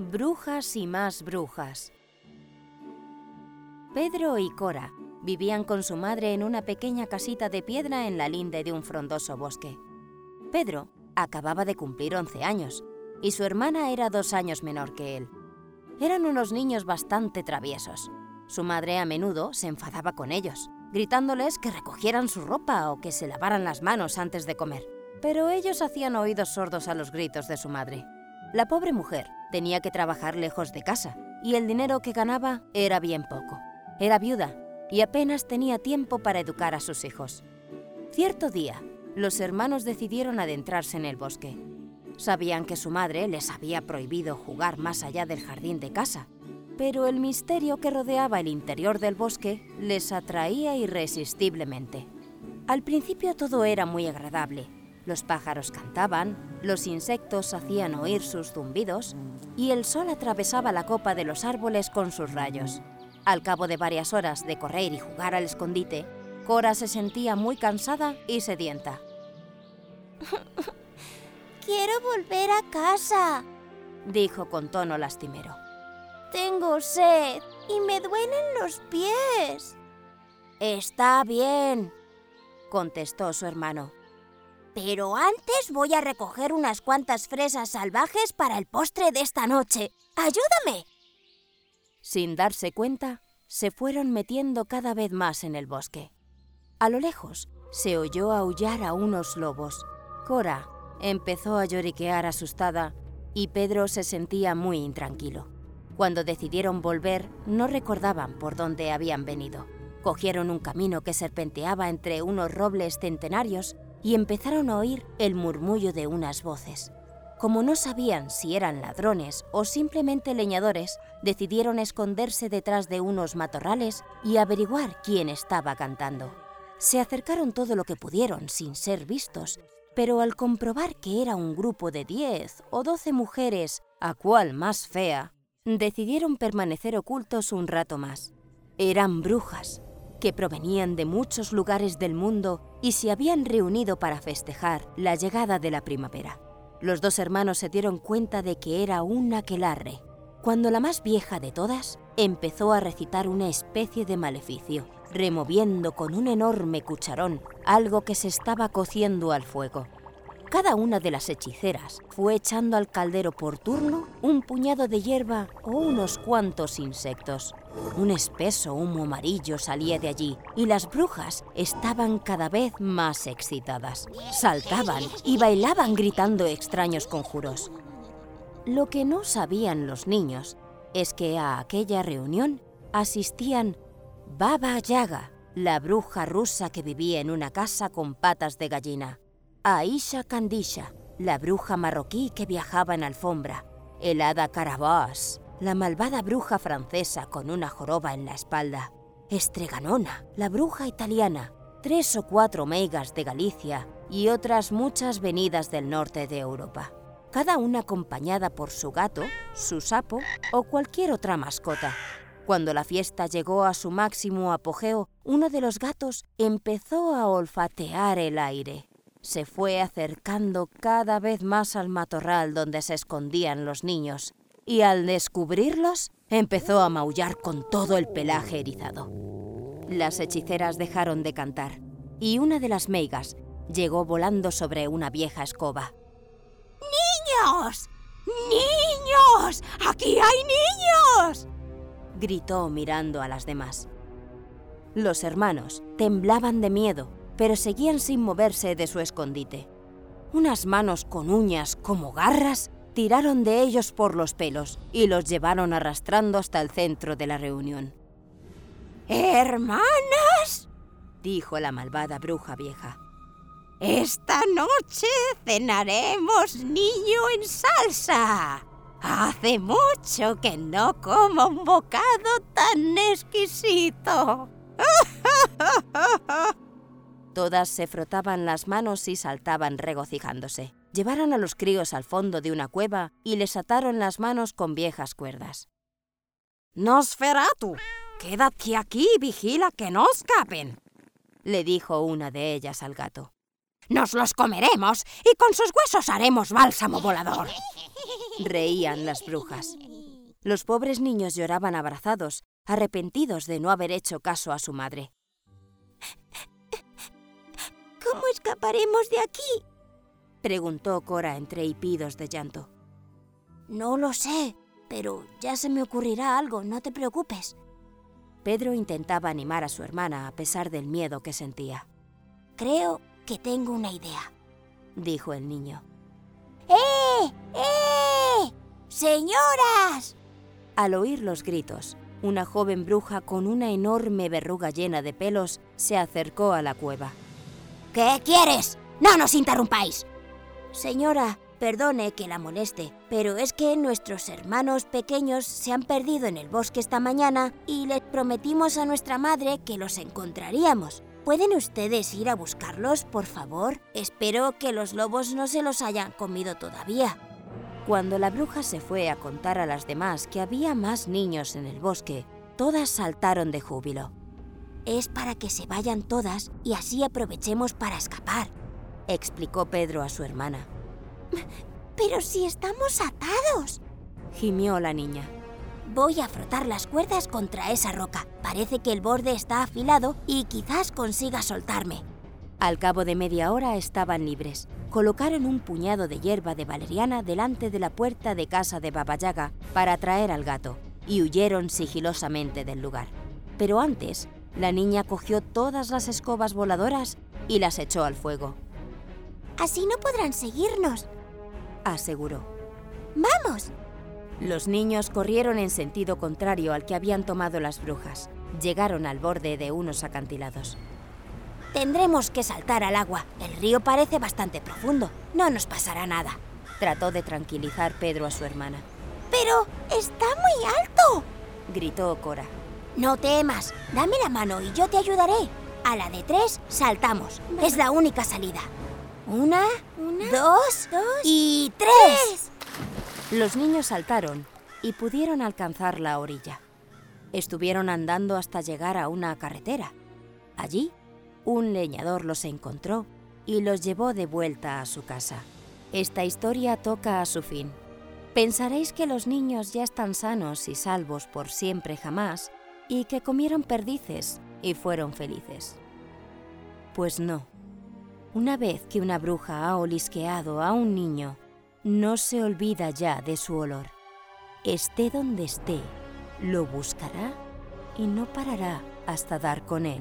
Brujas y más brujas. Pedro y Cora vivían con su madre en una pequeña casita de piedra en la linde de un frondoso bosque. Pedro acababa de cumplir 11 años y su hermana era dos años menor que él. Eran unos niños bastante traviesos. Su madre a menudo se enfadaba con ellos, gritándoles que recogieran su ropa o que se lavaran las manos antes de comer. Pero ellos hacían oídos sordos a los gritos de su madre. La pobre mujer tenía que trabajar lejos de casa y el dinero que ganaba era bien poco. Era viuda y apenas tenía tiempo para educar a sus hijos. Cierto día, los hermanos decidieron adentrarse en el bosque. Sabían que su madre les había prohibido jugar más allá del jardín de casa, pero el misterio que rodeaba el interior del bosque les atraía irresistiblemente. Al principio todo era muy agradable, los pájaros cantaban, los insectos hacían oír sus zumbidos y el sol atravesaba la copa de los árboles con sus rayos. Al cabo de varias horas de correr y jugar al escondite, Cora se sentía muy cansada y sedienta. Quiero volver a casa, dijo con tono lastimero. Tengo sed y me duelen los pies. Está bien, contestó su hermano. Pero antes voy a recoger unas cuantas fresas salvajes para el postre de esta noche. ¡Ayúdame! Sin darse cuenta, se fueron metiendo cada vez más en el bosque. A lo lejos se oyó aullar a unos lobos. Cora empezó a lloriquear asustada y Pedro se sentía muy intranquilo. Cuando decidieron volver, no recordaban por dónde habían venido. Cogieron un camino que serpenteaba entre unos robles centenarios y empezaron a oír el murmullo de unas voces. Como no sabían si eran ladrones o simplemente leñadores, decidieron esconderse detrás de unos matorrales y averiguar quién estaba cantando. Se acercaron todo lo que pudieron sin ser vistos, pero al comprobar que era un grupo de diez o doce mujeres, a cual más fea, decidieron permanecer ocultos un rato más. Eran brujas, que provenían de muchos lugares del mundo y se habían reunido para festejar la llegada de la primavera. Los dos hermanos se dieron cuenta de que era un aquelarre, cuando la más vieja de todas empezó a recitar una especie de maleficio, removiendo con un enorme cucharón algo que se estaba cociendo al fuego. Cada una de las hechiceras fue echando al caldero por turno un puñado de hierba o unos cuantos insectos. Un espeso humo amarillo salía de allí y las brujas estaban cada vez más excitadas. Saltaban y bailaban gritando extraños conjuros. Lo que no sabían los niños es que a aquella reunión asistían Baba Yaga, la bruja rusa que vivía en una casa con patas de gallina. Aisha Kandisha, la bruja marroquí que viajaba en alfombra, el hada Carabas, la malvada bruja francesa con una joroba en la espalda, Estreganona, la bruja italiana, tres o cuatro meigas de Galicia y otras muchas venidas del norte de Europa, cada una acompañada por su gato, su sapo o cualquier otra mascota. Cuando la fiesta llegó a su máximo apogeo, uno de los gatos empezó a olfatear el aire se fue acercando cada vez más al matorral donde se escondían los niños, y al descubrirlos empezó a maullar con todo el pelaje erizado. Las hechiceras dejaron de cantar, y una de las meigas llegó volando sobre una vieja escoba. ¡Niños! ¡Niños! ¡Aquí hay niños! gritó mirando a las demás. Los hermanos temblaban de miedo pero seguían sin moverse de su escondite. Unas manos con uñas como garras tiraron de ellos por los pelos y los llevaron arrastrando hasta el centro de la reunión. ¡Hermanas! dijo la malvada bruja vieja. Esta noche cenaremos niño en salsa. Hace mucho que no como un bocado tan exquisito. Todas se frotaban las manos y saltaban regocijándose. Llevaron a los críos al fondo de una cueva y les ataron las manos con viejas cuerdas. Nosferatu, quédate aquí y vigila que no escapen, le dijo una de ellas al gato. Nos los comeremos y con sus huesos haremos bálsamo volador. Reían las brujas. Los pobres niños lloraban abrazados, arrepentidos de no haber hecho caso a su madre. ¿Cómo escaparemos de aquí? preguntó Cora entre hipidos de llanto. No lo sé, pero ya se me ocurrirá algo, no te preocupes. Pedro intentaba animar a su hermana a pesar del miedo que sentía. Creo que tengo una idea, dijo el niño. ¡Eh! ¡Eh! ¡Señoras! Al oír los gritos, una joven bruja con una enorme verruga llena de pelos se acercó a la cueva. ¿Qué quieres? No nos interrumpáis. Señora, perdone que la moleste, pero es que nuestros hermanos pequeños se han perdido en el bosque esta mañana y les prometimos a nuestra madre que los encontraríamos. ¿Pueden ustedes ir a buscarlos, por favor? Espero que los lobos no se los hayan comido todavía. Cuando la bruja se fue a contar a las demás que había más niños en el bosque, todas saltaron de júbilo. Es para que se vayan todas y así aprovechemos para escapar, explicó Pedro a su hermana. Pero si estamos atados, gimió la niña. Voy a frotar las cuerdas contra esa roca. Parece que el borde está afilado y quizás consiga soltarme. Al cabo de media hora estaban libres. Colocaron un puñado de hierba de valeriana delante de la puerta de casa de Babayaga para atraer al gato y huyeron sigilosamente del lugar. Pero antes, la niña cogió todas las escobas voladoras y las echó al fuego. Así no podrán seguirnos, aseguró. ¡Vamos! Los niños corrieron en sentido contrario al que habían tomado las brujas. Llegaron al borde de unos acantilados. Tendremos que saltar al agua. El río parece bastante profundo. No nos pasará nada. Trató de tranquilizar Pedro a su hermana. ¡Pero está muy alto! gritó Cora. No temas. Dame la mano y yo te ayudaré. A la de tres, saltamos. Es la única salida. Una, dos, y tres. Los niños saltaron y pudieron alcanzar la orilla. Estuvieron andando hasta llegar a una carretera. Allí un leñador los encontró y los llevó de vuelta a su casa. Esta historia toca a su fin. Pensaréis que los niños ya están sanos y salvos por siempre jamás y que comieron perdices y fueron felices. Pues no. Una vez que una bruja ha olisqueado a un niño, no se olvida ya de su olor. Esté donde esté, lo buscará y no parará hasta dar con él.